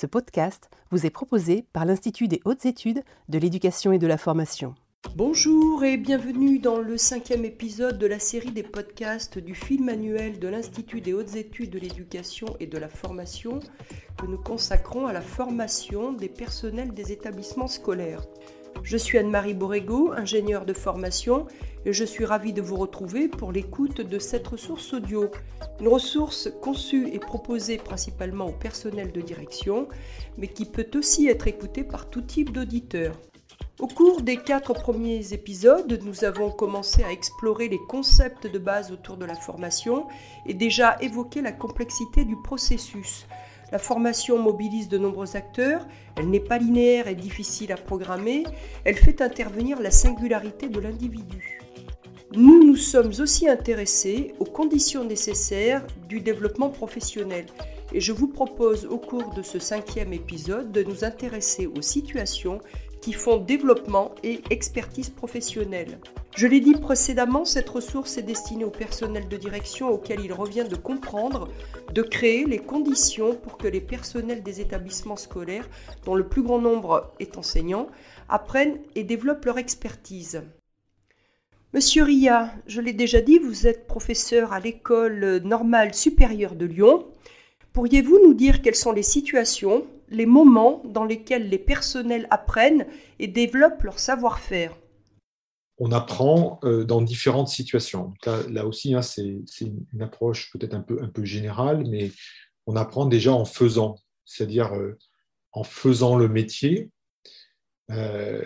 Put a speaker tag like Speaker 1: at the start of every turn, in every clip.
Speaker 1: Ce podcast vous est proposé par l'Institut des hautes études de l'éducation et de la formation.
Speaker 2: Bonjour et bienvenue dans le cinquième épisode de la série des podcasts du film annuel de l'Institut des hautes études de l'éducation et de la formation que nous consacrons à la formation des personnels des établissements scolaires. Je suis Anne-Marie Borrego, ingénieure de formation, et je suis ravie de vous retrouver pour l'écoute de cette ressource audio. Une ressource conçue et proposée principalement au personnel de direction, mais qui peut aussi être écoutée par tout type d'auditeur. Au cours des quatre premiers épisodes, nous avons commencé à explorer les concepts de base autour de la formation et déjà évoqué la complexité du processus. La formation mobilise de nombreux acteurs, elle n'est pas linéaire et difficile à programmer, elle fait intervenir la singularité de l'individu. Nous nous sommes aussi intéressés aux conditions nécessaires du développement professionnel. Et je vous propose au cours de ce cinquième épisode de nous intéresser aux situations qui font développement et expertise professionnelle. Je l'ai dit précédemment, cette ressource est destinée au personnel de direction auquel il revient de comprendre, de créer les conditions pour que les personnels des établissements scolaires, dont le plus grand nombre est enseignant, apprennent et développent leur expertise. Monsieur Ria, je l'ai déjà dit, vous êtes professeur à l'école normale supérieure de Lyon. Pourriez-vous nous dire quelles sont les situations, les moments dans lesquels les personnels apprennent et développent leur savoir-faire
Speaker 3: on apprend euh, dans différentes situations. Là, aussi, hein, c'est une approche peut-être un peu, un peu générale, mais on apprend déjà en faisant, c'est-à-dire euh, en faisant le métier, euh,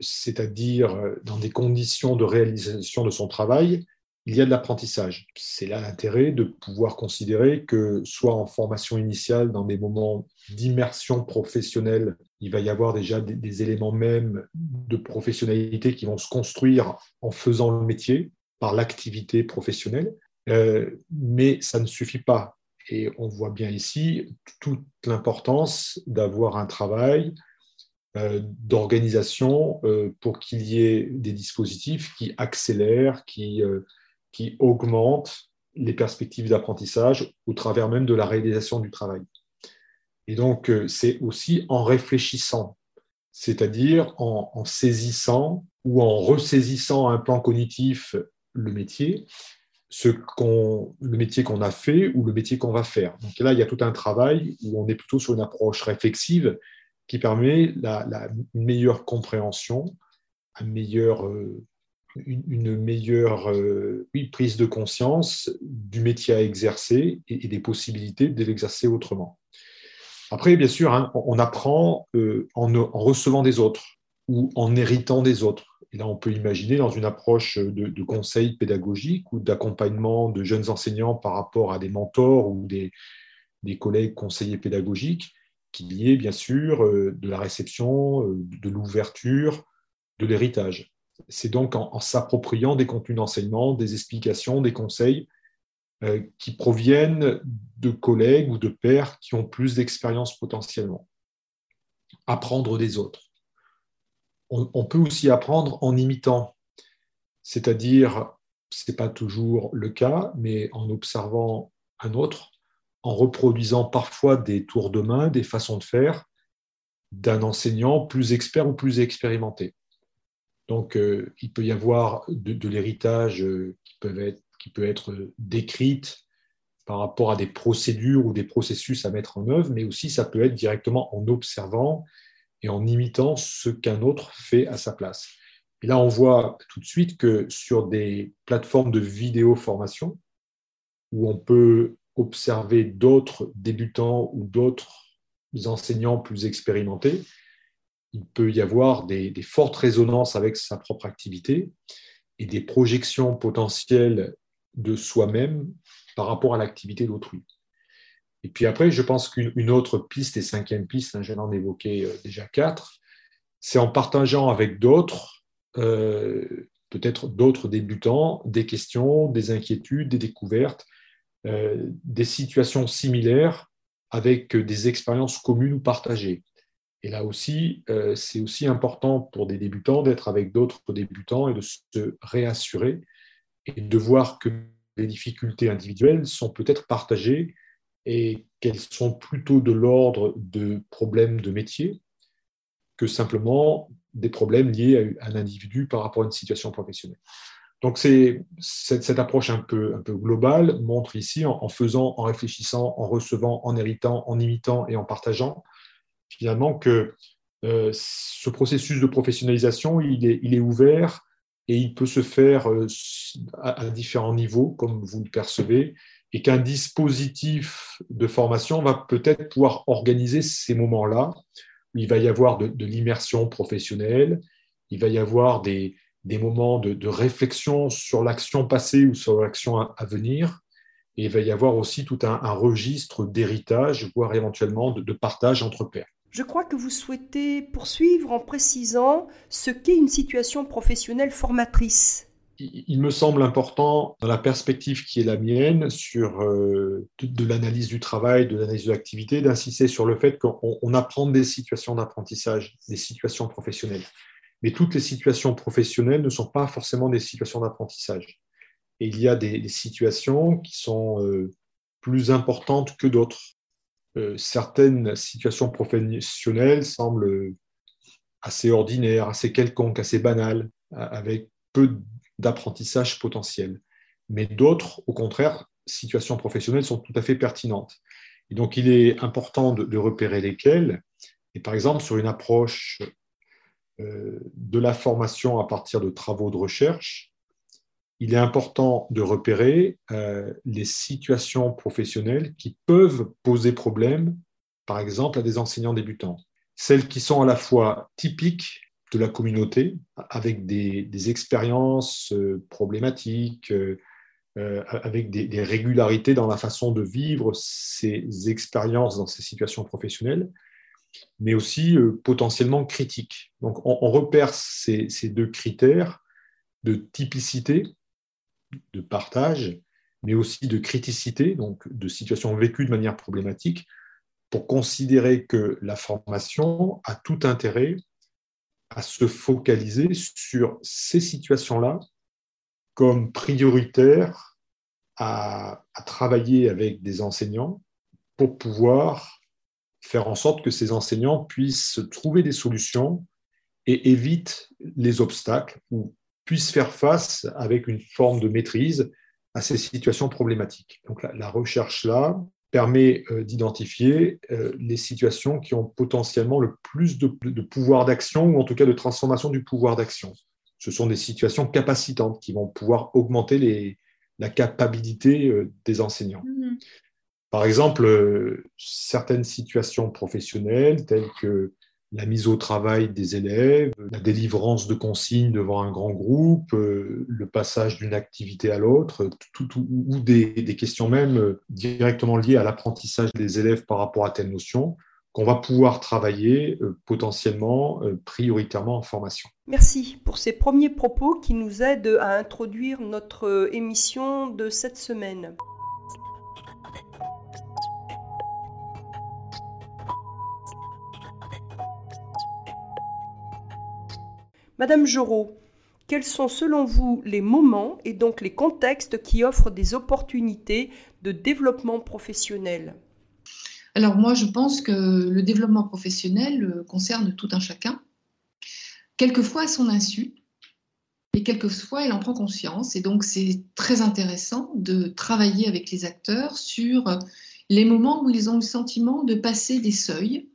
Speaker 3: c'est-à-dire dans des conditions de réalisation de son travail il y a de l'apprentissage. C'est là l'intérêt de pouvoir considérer que soit en formation initiale, dans des moments d'immersion professionnelle, il va y avoir déjà des, éléments même de professionnalité qui vont se construire en faisant le métier par l'activité professionnelle, euh, mais ça ne suffit pas. Et on voit bien ici toute l'importance d'avoir un travail euh, d'organisation euh, pour qu'il y ait des dispositifs qui accélèrent, qui qui augmente les perspectives d'apprentissage au travers même de la réalisation du travail. Et donc, euh, c'est aussi en réfléchissant, c'est-à-dire en, saisissant ou en ressaisissant un plan cognitif le métier, ce le métier qu'on a fait ou le métier qu'on va faire. Donc là, il y a tout un travail où on est plutôt sur une approche réflexive qui permet la, meilleure compréhension, un meilleur euh, une, meilleure euh, prise de conscience du métier à exercer et, des possibilités de l'exercer autrement. Après, bien sûr, hein, on apprend euh, en, recevant des autres ou en héritant des autres. Et là, on peut imaginer dans une approche de, conseil pédagogique ou d'accompagnement de jeunes enseignants par rapport à des mentors ou des, collègues conseillers pédagogiques, qu'il y ait bien sûr euh, de la réception, de l'ouverture, de l'héritage. C'est donc en, s'appropriant des contenus d'enseignement, des explications, des conseils euh, qui proviennent de collègues ou de pairs qui ont plus d'expérience potentiellement. Apprendre des autres. On, peut aussi apprendre en imitant, c'est-à-dire, ce n'est pas toujours le cas, mais en observant un autre, en reproduisant parfois des tours de main, des façons de faire d'un enseignant plus expert ou plus expérimenté. Donc, euh, il peut y avoir de, l'héritage euh, qui, qui peut être décrite par rapport à des procédures ou des processus à mettre en œuvre, mais aussi ça peut être directement en observant et en imitant ce qu'un autre fait à sa place. Et là, on voit tout de suite que sur des plateformes de vidéo formation, où on peut observer d'autres débutants ou d'autres enseignants plus expérimentés, il peut y avoir des, fortes résonances avec sa propre activité et des projections potentielles de soi-même par rapport à l'activité d'autrui. Et puis après, je pense qu'une autre piste, et cinquième piste, hein, j'en ai évoqué euh, déjà quatre, c'est en partageant avec d'autres, euh, peut-être d'autres débutants, des questions, des inquiétudes, des découvertes, euh, des situations similaires avec des expériences communes ou partagées. Et là aussi, euh, c'est aussi important pour des débutants d'être avec d'autres débutants et de se réassurer et de voir que les difficultés individuelles sont peut-être partagées et qu'elles sont plutôt de l'ordre de problèmes de métier que simplement des problèmes liés à un individu par rapport à une situation professionnelle. Donc c'est, cette, approche un peu, un peu globale montre ici, en, faisant, en réfléchissant, en recevant, en héritant, en imitant et en partageant, finalement que euh, ce processus de professionnalisation, il est, ouvert et il peut se faire euh, à, différents niveaux, comme vous le percevez, et qu'un dispositif de formation va peut-être pouvoir organiser ces moments-là. Il va y avoir de, l'immersion professionnelle, il va y avoir des moments de, réflexion sur l'action passée ou sur l'action à, venir, et il va y avoir aussi tout un, registre d'héritage, voire éventuellement de partage entre pairs.
Speaker 2: Je crois que vous souhaitez poursuivre en précisant ce qu'est une situation professionnelle formatrice.
Speaker 3: Il me semble important, dans la perspective qui est la mienne, sur euh, de, l'analyse du travail, de l'analyse de l'activité, d'insister sur le fait qu'on apprend des situations d'apprentissage, des situations professionnelles. Mais toutes les situations professionnelles ne sont pas forcément des situations d'apprentissage. Et il y a des, situations qui sont euh, plus importantes que d'autres. Euh, certaines situations professionnelles semblent assez ordinaires, assez quelconques, assez banales, avec peu d'apprentissage potentiel. Mais d'autres, au contraire, situations professionnelles sont tout à fait pertinentes. Et donc, il est important de, repérer lesquelles. Et par exemple, sur une approche euh, de la formation à partir de travaux de recherche, il est important de repérer euh, les situations professionnelles qui peuvent poser problème, par exemple, à des enseignants débutants. Celles qui sont à la fois typiques de la communauté, avec des, expériences euh, problématiques, euh, avec des, régularités dans la façon de vivre ces expériences dans ces situations professionnelles, mais aussi potentiellement critiques. Donc on, repère ces, ces deux critères de typicité de partage, mais aussi de criticité, donc de situations vécues de manière problématique, pour considérer que la formation a tout intérêt à se focaliser sur ces situations-là comme prioritaires à, travailler avec des enseignants pour pouvoir faire en sorte que ces enseignants puissent trouver des solutions et évitent les obstacles ou puisse faire face avec une forme de maîtrise à ces situations problématiques. Donc la, recherche-là permet euh, d'identifier euh, les situations qui ont potentiellement le plus de, pouvoir d'action ou en tout cas de transformation du pouvoir d'action. Ce sont des situations capacitantes qui vont pouvoir augmenter les, la capacité euh, des enseignants. Mmh. Par exemple, certaines situations professionnelles telles que la mise au travail des élèves, la délivrance de consignes devant un grand groupe, euh, le passage d'une activité à l'autre, ou des, questions même euh, directement liées à l'apprentissage des élèves par rapport à telle notion qu'on va pouvoir travailler euh, potentiellement prioritairement en formation.
Speaker 2: Merci pour ces premiers propos qui nous aident à introduire notre émission de cette semaine. Madame Jorot, quels sont selon vous les moments et donc les contextes qui offrent des opportunités de développement professionnel?
Speaker 4: Alors moi, je pense que le développement professionnel euh, concerne tout un chacun, quelquefois à son insu, et quelquefois il en prend conscience. Et donc c'est très intéressant de travailler avec les acteurs sur les moments où ils ont le sentiment de passer des seuils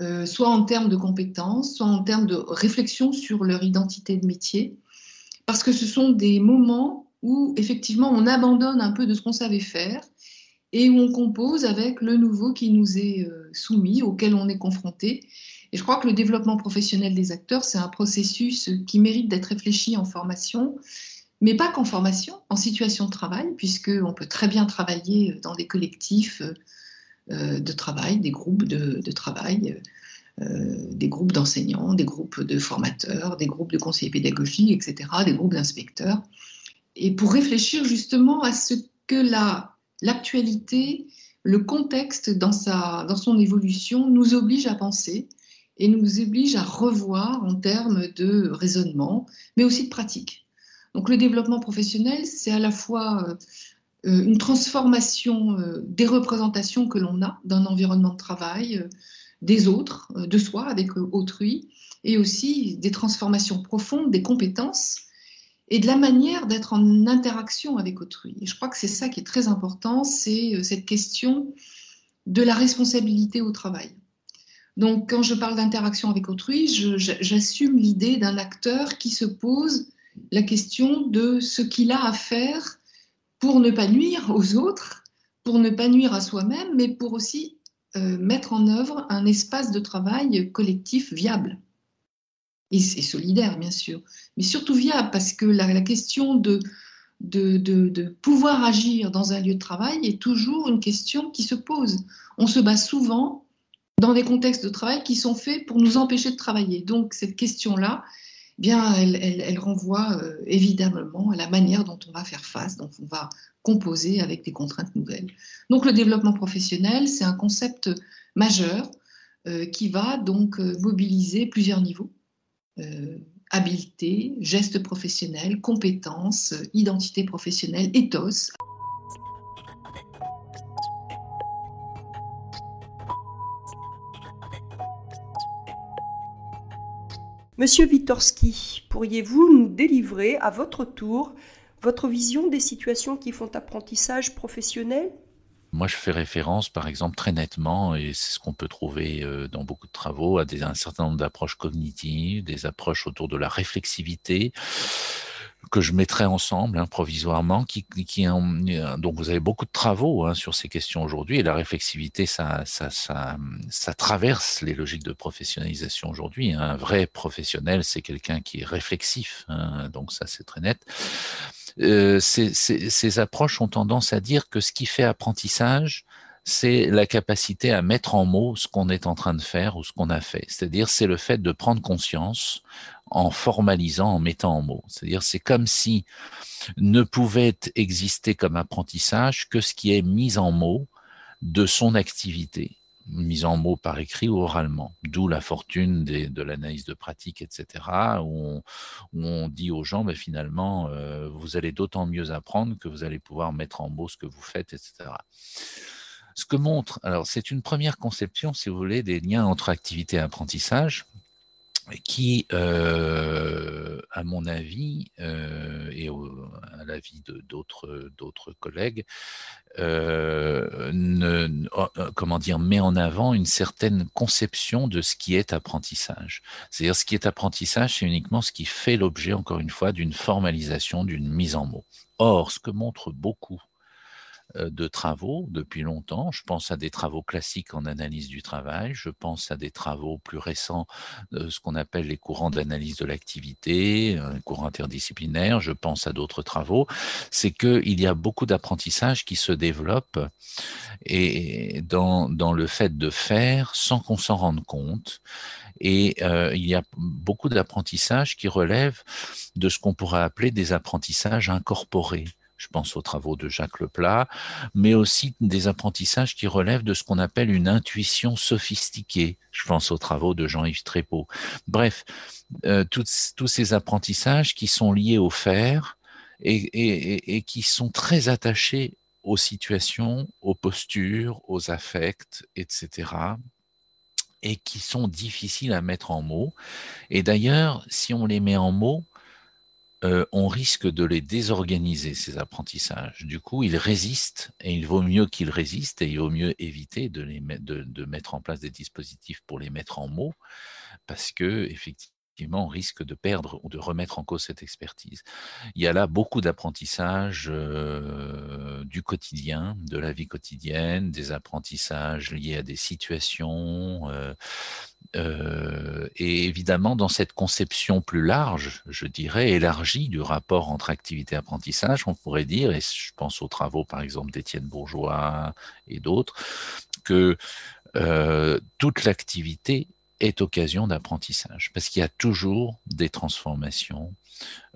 Speaker 4: euh, soit en termes de compétences, soit en termes de réflexion sur leur identité de métier, parce que ce sont des moments où effectivement on abandonne un peu de ce qu'on savait faire et où on compose avec le nouveau qui nous est euh, soumis, auquel on est confronté. Et je crois que le développement professionnel des acteurs, c'est un processus qui mérite d'être réfléchi en formation, mais pas qu'en formation, en situation de travail, puisqu'on peut très bien travailler dans des collectifs euh, de travail, des groupes de, travail, euh, des groupes d'enseignants, des groupes de formateurs, des groupes de conseillers pédagogiques, etc., des groupes d'inspecteurs. Et pour réfléchir justement à ce que l'actualité, le contexte dans, sa, dans son évolution nous oblige à penser et nous oblige à revoir en termes de raisonnement, mais aussi de pratique. Donc le développement professionnel, c'est à la fois euh, une transformation des représentations que l'on a d'un environnement de travail, des autres, de soi avec autrui, et aussi des transformations profondes des compétences et de la manière d'être en interaction avec autrui. Et je crois que c'est ça qui est très important, c'est euh, cette question de la responsabilité au travail. Donc, quand je parle d'interaction avec autrui, j'assume l'idée d'un acteur qui se pose la question de ce qu'il a à faire pour ne pas nuire aux autres, pour ne pas nuire à soi-même, mais pour aussi euh, mettre en œuvre un espace de travail collectif viable et, solidaire, bien sûr, mais surtout viable, parce que la, question de, de, pouvoir agir dans un lieu de travail est toujours une question qui se pose. On se bat souvent dans des contextes de travail qui sont faits pour nous empêcher de travailler. Donc cette question-là, bien, elle, renvoie euh, évidemment à la manière dont on va faire face, dont on va composer avec des contraintes nouvelles. Donc le développement professionnel, c'est un concept majeur euh, qui va donc euh, mobiliser plusieurs niveaux. Habileté, gestes professionnels, compétences, identité professionnelle, ethos.
Speaker 2: Monsieur Witorski, pourriez-vous nous délivrer à votre tour votre vision des situations qui font apprentissage professionnel?
Speaker 5: Moi, je fais référence, par exemple, très nettement, et c'est ce qu'on peut trouver euh, dans beaucoup de travaux, à un certain nombre d'approches cognitives, des approches autour de la réflexivité, que je mettrai ensemble hein, provisoirement. Qui, qui, euh, donc, vous avez beaucoup de travaux hein, sur ces questions aujourd'hui, et la réflexivité, ça, ça, ça, ça traverse les logiques de professionnalisation aujourd'hui. Un vrai professionnel, c'est quelqu'un qui est réflexif, hein, donc ça, c'est très net. Euh, ces, ces, approches ont tendance à dire que ce qui fait apprentissage, c'est la capacité à mettre en mots ce qu'on est en train de faire ou ce qu'on a fait. C'est-à-dire, c'est le fait de prendre conscience en formalisant, en mettant en mots. C'est-à-dire, c'est comme si ne pouvait exister comme apprentissage que ce qui est mis en mots de son activité mise en mots par écrit ou oralement. D'où la fortune de l'analyse de pratique, etc., où on, dit aux gens, mais finalement, euh, vous allez d'autant mieux apprendre que vous allez pouvoir mettre en mots ce que vous faites, etc. Ce que montre, alors c'est une première conception, si vous voulez, des liens entre activité et apprentissage, qui, euh, à mon avis, euh, et à l'avis d'autres collègues, euh, ne, comment dire, met en avant une certaine conception de ce qui est apprentissage. C'est-à-dire, ce qui est apprentissage, c'est uniquement ce qui fait l'objet, encore une fois, d'une formalisation, d'une mise en mots. Or, ce que montre beaucoup de travaux depuis longtemps. Je pense à des travaux classiques en analyse du travail, je pense à des travaux plus récents, euh, ce qu'on appelle les courants d'analyse de l'activité, un courant interdisciplinaire, je pense à d'autres travaux, c'est qu'il y a beaucoup d'apprentissage qui se développe et dans, dans le fait de faire sans qu'on s'en rende compte. Et euh, il y a beaucoup d'apprentissage qui relèvent de ce qu'on pourrait appeler des apprentissages incorporés je pense aux travaux de Jacques Leplat, mais aussi des apprentissages qui relèvent de ce qu'on appelle une intuition sophistiquée. Je pense aux travaux de Jean-Yves Trépeau. Bref, euh, tous ces apprentissages qui sont liés au faire et, et qui sont très attachés aux situations, aux postures, aux affects, etc et qui sont difficiles à mettre en mots. Et d'ailleurs, si on les met en mots, euh, on risque de les désorganiser, ces apprentissages. Du coup, ils résistent et il vaut mieux qu'ils résistent et il vaut mieux éviter de, mettre en place des dispositifs pour les mettre en mots parce que, effectivement, on risque de perdre ou de remettre en cause cette expertise. Il y a là beaucoup d'apprentissage euh, du quotidien, de la vie quotidienne, des apprentissages liés à des situations. Euh, et évidemment, dans cette conception plus large, je dirais, élargie du rapport entre activité et apprentissage, on pourrait dire, et je pense aux travaux par exemple d'Étienne Bourgeois et d'autres, que toute l'activité est occasion d'apprentissage, parce qu'il y a toujours des transformations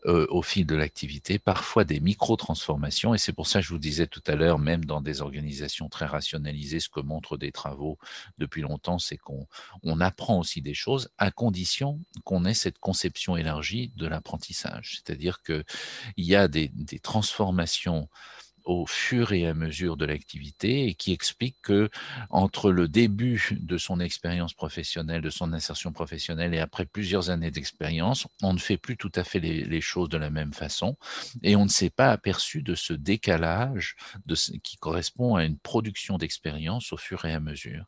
Speaker 5: euh, au fil de l'activité, parfois des micro-transformations, et c'est pour ça que je vous disais tout à l'heure, même dans des organisations très rationalisées, ce que montrent des travaux depuis longtemps, c'est qu'on on apprend aussi des choses à condition qu'on ait cette conception élargie de l'apprentissage, c'est-à-dire qu'il y a des, des transformations au fur et à mesure de l'activité et qui explique que entre le début de son expérience professionnelle, de son insertion professionnelle et après plusieurs années d'expérience, on ne fait plus tout à fait les, choses de la même façon et on ne s'est pas aperçu de ce décalage qui correspond à une production d'expérience au fur et à mesure.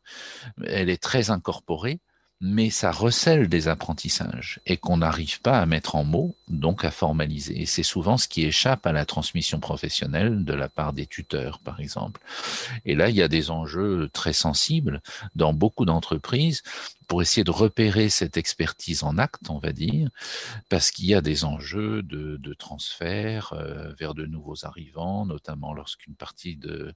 Speaker 5: Elle est très incorporée mais ça recèle des apprentissages et qu'on n'arrive pas à mettre en mots, donc à formaliser. Et c'est souvent ce qui échappe à la transmission professionnelle de la part des tuteurs, par exemple. Et là, il y a des enjeux très sensibles dans beaucoup d'entreprises pour essayer de repérer cette expertise en acte, on va dire, parce qu'il y a des enjeux de, transfert euh, vers de nouveaux arrivants, notamment lorsqu'une partie de,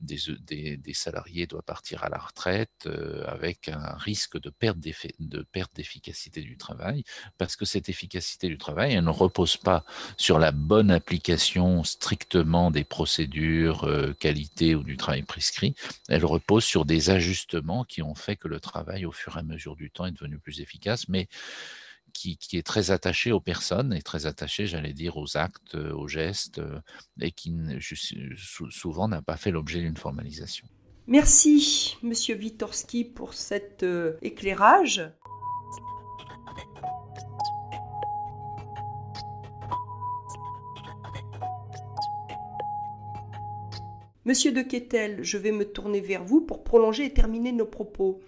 Speaker 5: des, salariés doit partir à la retraite, euh, avec un risque de perte d'efficacité du travail, parce que cette efficacité du travail, elle ne repose pas sur la bonne application strictement des procédures euh, qualité ou du travail prescrit, elle repose sur des ajustements qui ont fait que le travail, au fur et à mesure du temps, est devenu plus efficace, mais qui, est très attaché aux personnes et très attaché, j'allais dire, aux actes, euh, aux gestes, euh, et qui souvent n'a pas fait l'objet d'une formalisation.
Speaker 2: Merci, Monsieur Witorski, pour cet euh, éclairage. Monsieur de Quetel, je vais me tourner vers vous pour prolonger et terminer nos propos.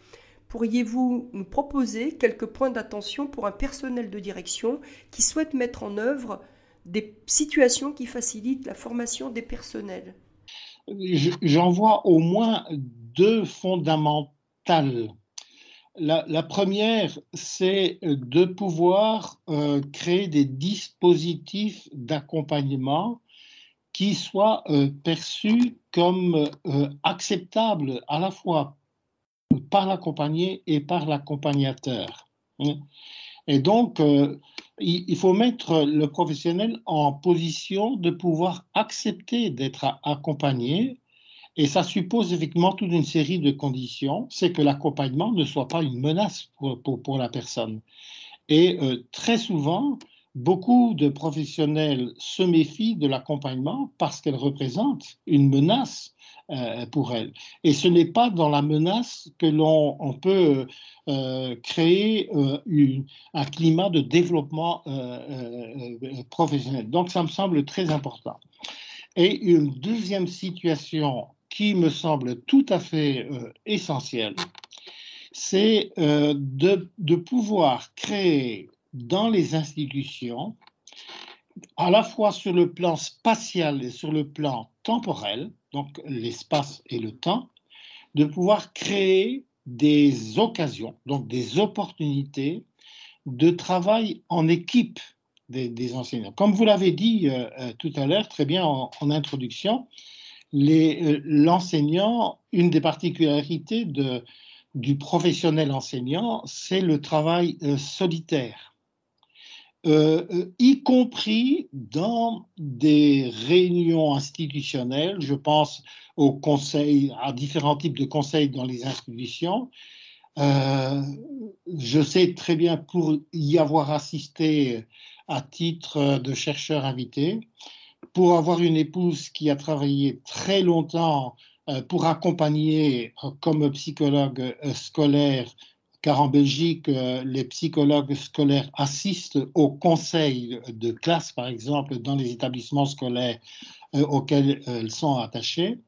Speaker 2: Pourriez-vous nous proposer quelques points d'attention pour un personnel de direction qui souhaite mettre en œuvre des situations qui facilitent la formation des personnels?
Speaker 6: J'en vois au moins deux fondamentales. La, première, c'est de pouvoir euh, créer des dispositifs d'accompagnement qui soient euh, perçus comme euh, acceptables à la fois par l'accompagné et par l'accompagnateur. Et donc, euh, il faut mettre le professionnel en position de pouvoir accepter d'être accompagné. Et ça suppose effectivement toute une série de conditions. C'est que l'accompagnement ne soit pas une menace pour, la personne. Et euh, très souvent, beaucoup de professionnels se méfient de l'accompagnement parce qu'elle représente une menace pour elle. Et ce n'est pas dans la menace que l'on peut euh, créer euh, un climat de développement professionnel. Donc ça me semble très important. Et une deuxième situation qui me semble tout à fait essentielle, c'est de pouvoir créer dans les institutions, à la fois sur le plan spatial et sur le plan temporel, donc l'espace et le temps, de pouvoir créer des occasions, donc des opportunités de travail en équipe des, enseignants. Comme vous l'avez dit euh, euh, tout à l'heure, très bien en, introduction, euh, l'enseignant, une des particularités du professionnel enseignant, c'est le travail solitaire. Euh, euh, y compris dans des réunions institutionnelles. Je pense aux conseils, à différents types de conseils dans les institutions. Euh, je sais très bien pour y avoir assisté à titre de chercheur invité, pour avoir une épouse qui a travaillé très longtemps pour accompagner comme psychologue scolaire car en Belgique, euh, les psychologues scolaires assistent au conseil de classe, par exemple, dans les établissements scolaires euh, auxquels elles sont attachées,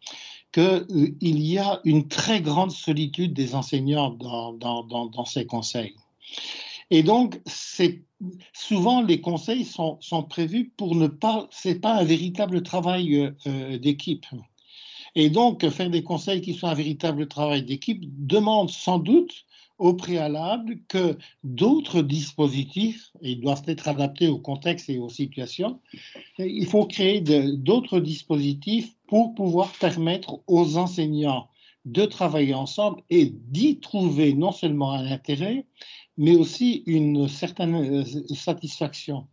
Speaker 6: qu'il euh, y a une très grande solitude des enseignants dans, ces conseils. Et donc, souvent, les conseils sont, prévus pour ne pas, c'est pas un véritable travail d'équipe. Et donc, faire des conseils qui soient un véritable travail d'équipe demande sans doute au préalable que d'autres dispositifs, ils doivent être adaptés au contexte et aux situations, il faut créer d'autres dispositifs pour pouvoir permettre aux enseignants de travailler ensemble et d'y trouver non seulement un intérêt, mais aussi une certaine euh, satisfaction.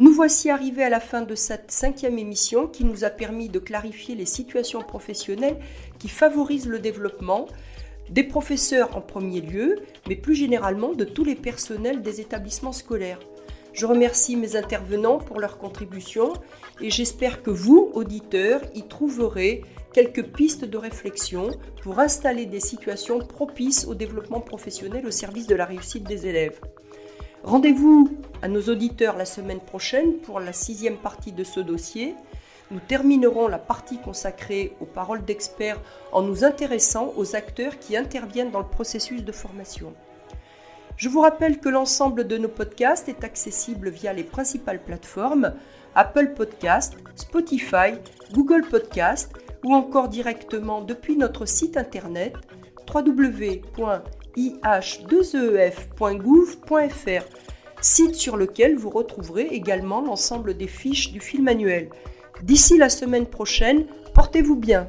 Speaker 2: Nous voici arrivés à la fin de cette cinquième émission qui nous a permis de clarifier les situations professionnelles qui favorisent le développement, des professeurs en premier lieu, mais plus généralement de tous les personnels des établissements scolaires. Je remercie mes intervenants pour leur contribution et j'espère que vous, auditeurs, y trouverez quelques pistes de réflexion pour installer des situations propices au développement professionnel au service de la réussite des élèves. Rendez-vous à nos auditeurs la semaine prochaine pour la sixième partie de ce dossier. Nous terminerons la partie consacrée aux paroles d'experts en nous intéressant aux acteurs qui interviennent dans le processus de formation. Je vous rappelle que l'ensemble de nos podcasts est accessible via les principales plateformes Apple Podcast, Spotify, Google Podcast ou encore directement depuis notre site internet www.ih2ef.gouv.fr, site sur lequel vous retrouverez également l'ensemble des fiches du film annuel. D'ici la semaine prochaine, portez-vous bien.